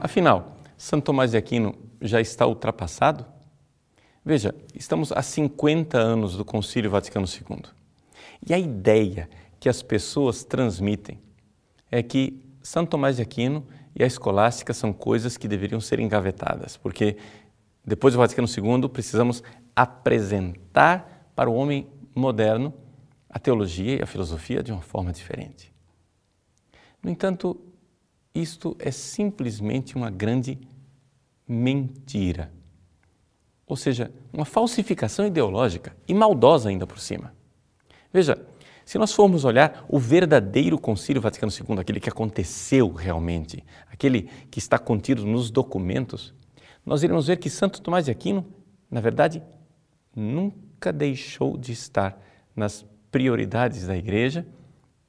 Afinal, Santo Tomás de Aquino já está ultrapassado? Veja, estamos há 50 anos do Concílio Vaticano II. E a ideia que as pessoas transmitem é que Santo Tomás de Aquino e a escolástica são coisas que deveriam ser engavetadas, porque depois do Vaticano II precisamos apresentar para o homem moderno a teologia e a filosofia de uma forma diferente. No entanto, isto é simplesmente uma grande mentira. Ou seja, uma falsificação ideológica e maldosa ainda por cima. Veja, se nós formos olhar o verdadeiro Concílio Vaticano II, aquele que aconteceu realmente, aquele que está contido nos documentos, nós iremos ver que Santo Tomás de Aquino, na verdade, nunca deixou de estar nas prioridades da Igreja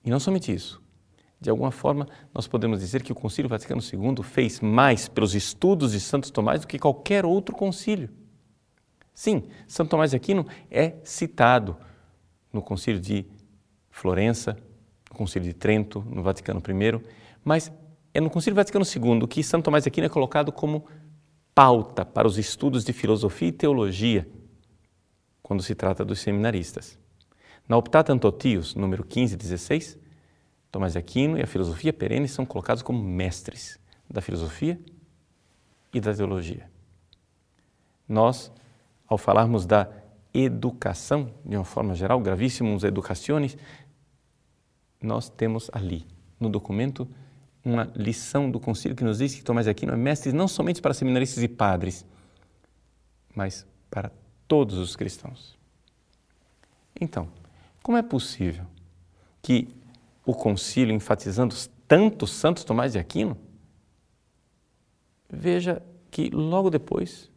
e não somente isso. De alguma forma, nós podemos dizer que o Concílio Vaticano II fez mais pelos estudos de Santo Tomás do que qualquer outro concílio. Sim, Santo Tomás de Aquino é citado no Concílio de Florença, no Concílio de Trento, no Vaticano I, mas é no Concílio Vaticano II que Santo Tomás de Aquino é colocado como pauta para os estudos de filosofia e teologia, quando se trata dos seminaristas. Na Optata Antotius, número 15 e 16, Tomás de Aquino e a filosofia perene são colocados como mestres da filosofia e da teologia. Nós, ao falarmos da educação, de uma forma geral, gravíssimos educaciones, nós temos ali, no documento, uma lição do concílio que nos diz que Tomás de Aquino é mestre não somente para seminaristas e padres, mas para todos os cristãos. Então, como é possível que o concílio enfatizando tanto Santo Tomás de Aquino? Veja que logo depois,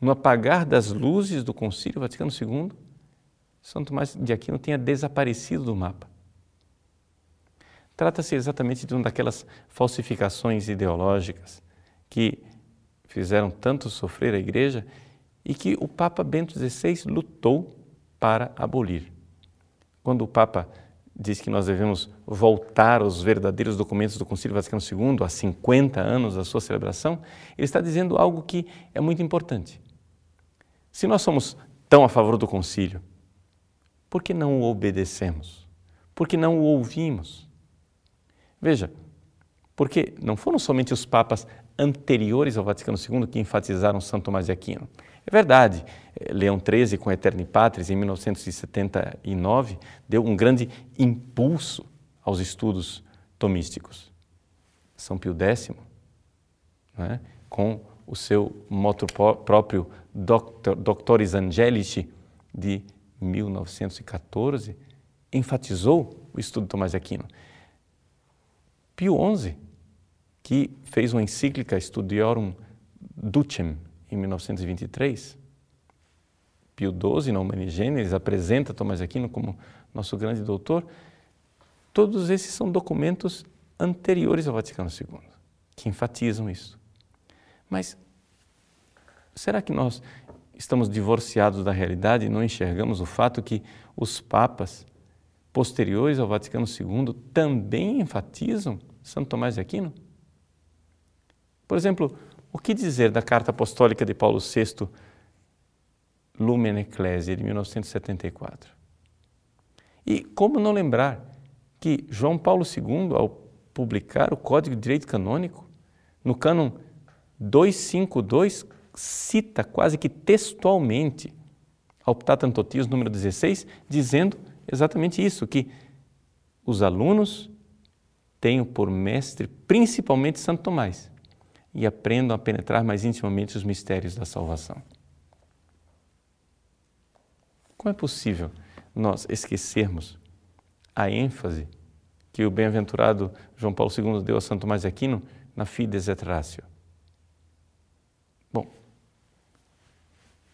no apagar das luzes do concílio Vaticano II, Santo Tomás de Aquino tenha desaparecido do mapa. Trata-se exatamente de uma daquelas falsificações ideológicas que fizeram tanto sofrer a Igreja e que o Papa Bento XVI lutou para abolir. Quando o Papa diz que nós devemos voltar aos verdadeiros documentos do Concílio Vaticano II, há 50 anos da sua celebração, ele está dizendo algo que é muito importante. Se nós somos tão a favor do concílio, por que não o obedecemos? Por que não o ouvimos? Veja, porque não foram somente os papas anteriores ao Vaticano II que enfatizaram Santo Tomás de Aquino. É verdade, eh, Leão XIII, com Eterni Patris, em 1979, deu um grande impulso aos estudos tomísticos. São Pio X, é? com o seu moto próprio Doctor, Doctoris Angelici, de 1914, enfatizou o estudo de Tomás de Aquino. Pio XI, que fez uma encíclica Studiorum Ducem em 1923. Pio XII, na Humani Generis, apresenta Tomás Aquino como nosso grande doutor. Todos esses são documentos anteriores ao Vaticano II, que enfatizam isso. Mas será que nós estamos divorciados da realidade e não enxergamos o fato que os papas posteriores ao Vaticano II também enfatizam Santo Tomás de Aquino? Por exemplo, o que dizer da carta apostólica de Paulo VI, Lumen Ecclesia, de 1974? E como não lembrar que João Paulo II, ao publicar o Código de Direito Canônico, no cânon 252, cita quase que textualmente a Optata Antotius número 16, dizendo exatamente isso, que os alunos tenho por mestre principalmente Santo Tomás e aprendam a penetrar mais intimamente os mistérios da salvação. Como é possível nós esquecermos a ênfase que o bem-aventurado João Paulo II deu a Santo Tomás de Aquino na Fides et Ratio? Bom,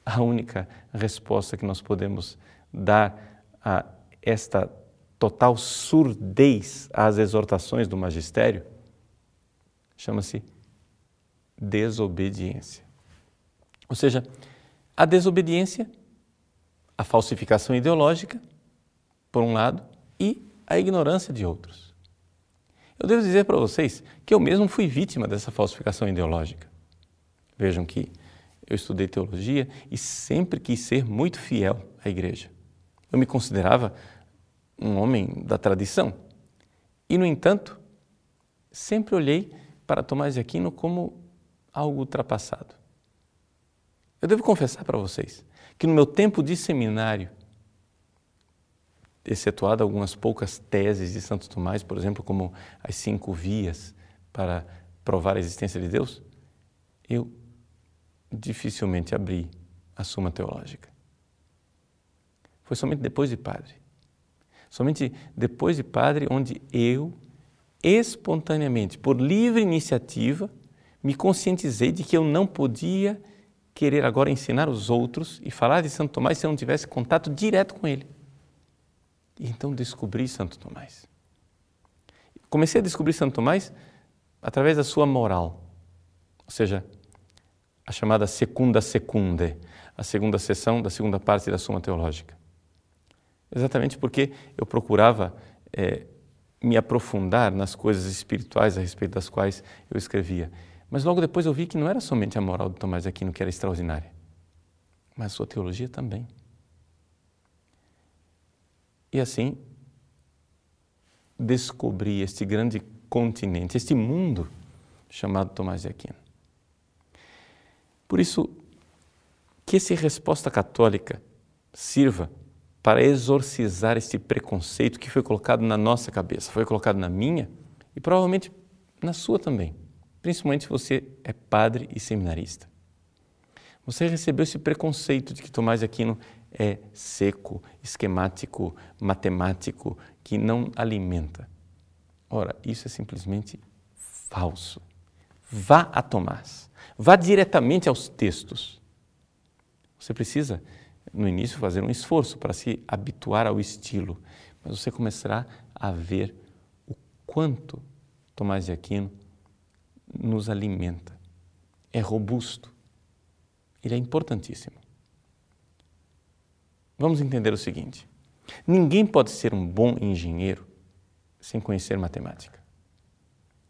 a única resposta que nós podemos dar a esta total surdez às exortações do magistério chama-se desobediência. Ou seja, a desobediência, a falsificação ideológica, por um lado, e a ignorância de outros. Eu devo dizer para vocês que eu mesmo fui vítima dessa falsificação ideológica. Vejam que eu estudei teologia e sempre quis ser muito fiel à igreja. Eu me considerava um homem da tradição. E, no entanto, sempre olhei para Tomás de Aquino como algo ultrapassado. Eu devo confessar para vocês que no meu tempo de seminário, excetuado algumas poucas teses de Santo Tomás, por exemplo, como as cinco vias para provar a existência de Deus, eu dificilmente abri a Suma Teológica. Foi somente depois de padre. Somente depois de padre, onde eu, espontaneamente, por livre iniciativa, me conscientizei de que eu não podia querer agora ensinar os outros e falar de Santo Tomás se eu não tivesse contato direto com ele. E então descobri Santo Tomás. Comecei a descobrir Santo Tomás através da sua moral, ou seja, a chamada secunda secunde, a segunda sessão da segunda parte da Suma Teológica. Exatamente porque eu procurava é, me aprofundar nas coisas espirituais a respeito das quais eu escrevia. Mas logo depois eu vi que não era somente a moral de Tomás de Aquino que era extraordinária, mas sua teologia também. E assim descobri este grande continente, este mundo chamado Tomás de Aquino. Por isso, que essa resposta católica sirva para exorcizar este preconceito que foi colocado na nossa cabeça, foi colocado na minha e provavelmente na sua também, principalmente se você é padre e seminarista. Você recebeu esse preconceito de que Tomás de Aquino é seco, esquemático, matemático, que não alimenta. Ora, isso é simplesmente falso. Vá a Tomás, vá diretamente aos textos. Você precisa, no início, fazer um esforço para se habituar ao estilo, mas você começará a ver o quanto Tomás de Aquino nos alimenta. É robusto, ele é importantíssimo. Vamos entender o seguinte: ninguém pode ser um bom engenheiro sem conhecer matemática.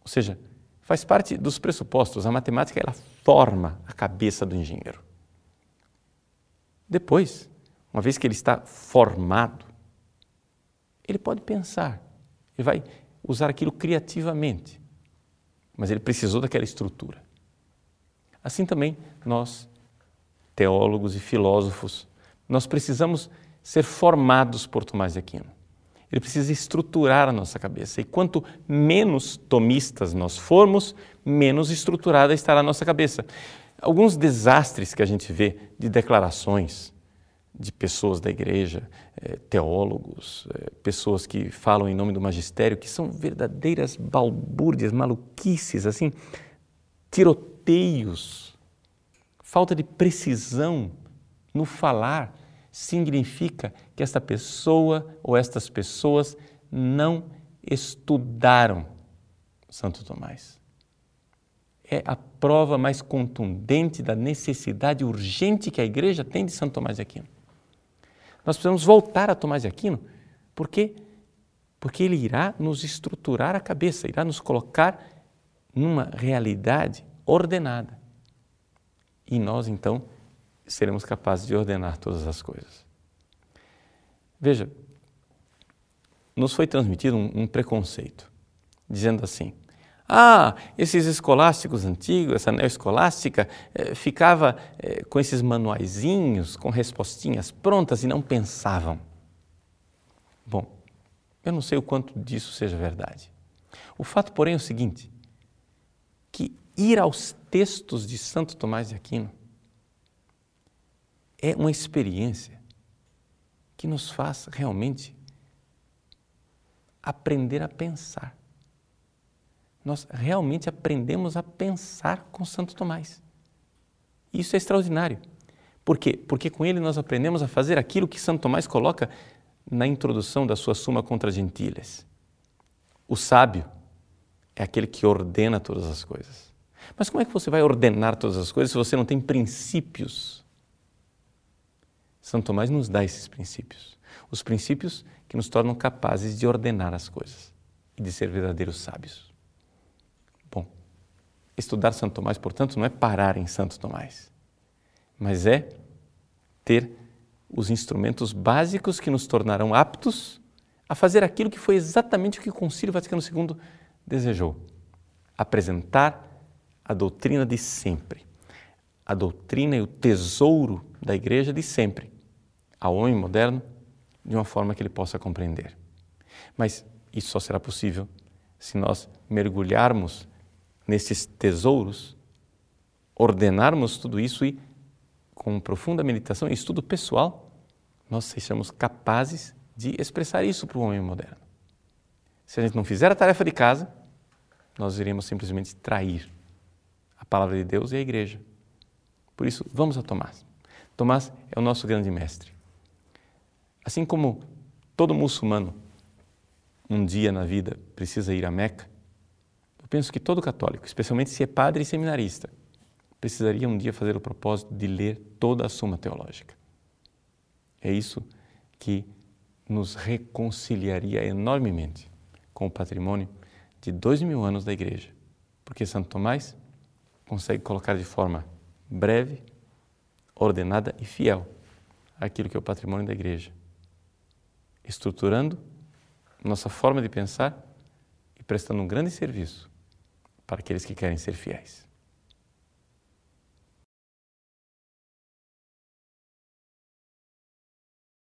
Ou seja, faz parte dos pressupostos. A matemática ela forma a cabeça do engenheiro. Depois, uma vez que ele está formado, ele pode pensar, ele vai usar aquilo criativamente, mas ele precisou daquela estrutura. Assim também nós, teólogos e filósofos, nós precisamos ser formados por Tomás de Aquino. Ele precisa estruturar a nossa cabeça. E quanto menos tomistas nós formos, menos estruturada estará a nossa cabeça. Alguns desastres que a gente vê de declarações de pessoas da igreja, eh, teólogos, eh, pessoas que falam em nome do magistério, que são verdadeiras balbúrdias, maluquices, assim, tiroteios, falta de precisão no falar significa que esta pessoa ou estas pessoas não estudaram Santo Tomás. É a prova mais contundente da necessidade urgente que a igreja tem de Santo Tomás de Aquino. Nós precisamos voltar a Tomás de Aquino, porque porque ele irá nos estruturar a cabeça, irá nos colocar numa realidade ordenada. E nós então seremos capazes de ordenar todas as coisas. Veja, nos foi transmitido um, um preconceito, dizendo assim: ah, esses escolásticos antigos, essa neoescolástica, eh, ficava eh, com esses manuaizinhos, com respostinhas prontas e não pensavam. Bom, eu não sei o quanto disso seja verdade. O fato, porém, é o seguinte: que ir aos textos de Santo Tomás de Aquino é uma experiência que nos faz realmente aprender a pensar. Nós realmente aprendemos a pensar com Santo Tomás. Isso é extraordinário. Por quê? Porque com ele nós aprendemos a fazer aquilo que Santo Tomás coloca na introdução da sua Suma contra Gentiles. O sábio é aquele que ordena todas as coisas. Mas como é que você vai ordenar todas as coisas se você não tem princípios? Santo Tomás nos dá esses princípios. Os princípios que nos tornam capazes de ordenar as coisas e de ser verdadeiros sábios. Estudar Santo Tomás, portanto, não é parar em Santo Tomás, mas é ter os instrumentos básicos que nos tornarão aptos a fazer aquilo que foi exatamente o que o Concílio Vaticano II desejou: apresentar a doutrina de sempre, a doutrina e o tesouro da Igreja de sempre ao homem moderno de uma forma que ele possa compreender. Mas isso só será possível se nós mergulharmos nesses tesouros, ordenarmos tudo isso e, com profunda meditação e estudo pessoal, nós sejamos capazes de expressar isso para o homem moderno. Se a gente não fizer a tarefa de casa, nós iremos simplesmente trair a palavra de Deus e a igreja. Por isso, vamos a Tomás. Tomás é o nosso grande mestre. Assim como todo muçulmano um dia na vida precisa ir a Meca, penso que todo católico, especialmente se é padre e seminarista, precisaria um dia fazer o propósito de ler toda a Suma Teológica. É isso que nos reconciliaria enormemente com o patrimônio de dois mil anos da Igreja, porque Santo Tomás consegue colocar de forma breve, ordenada e fiel aquilo que é o patrimônio da Igreja, estruturando nossa forma de pensar e prestando um grande serviço para aqueles que querem ser fiéis.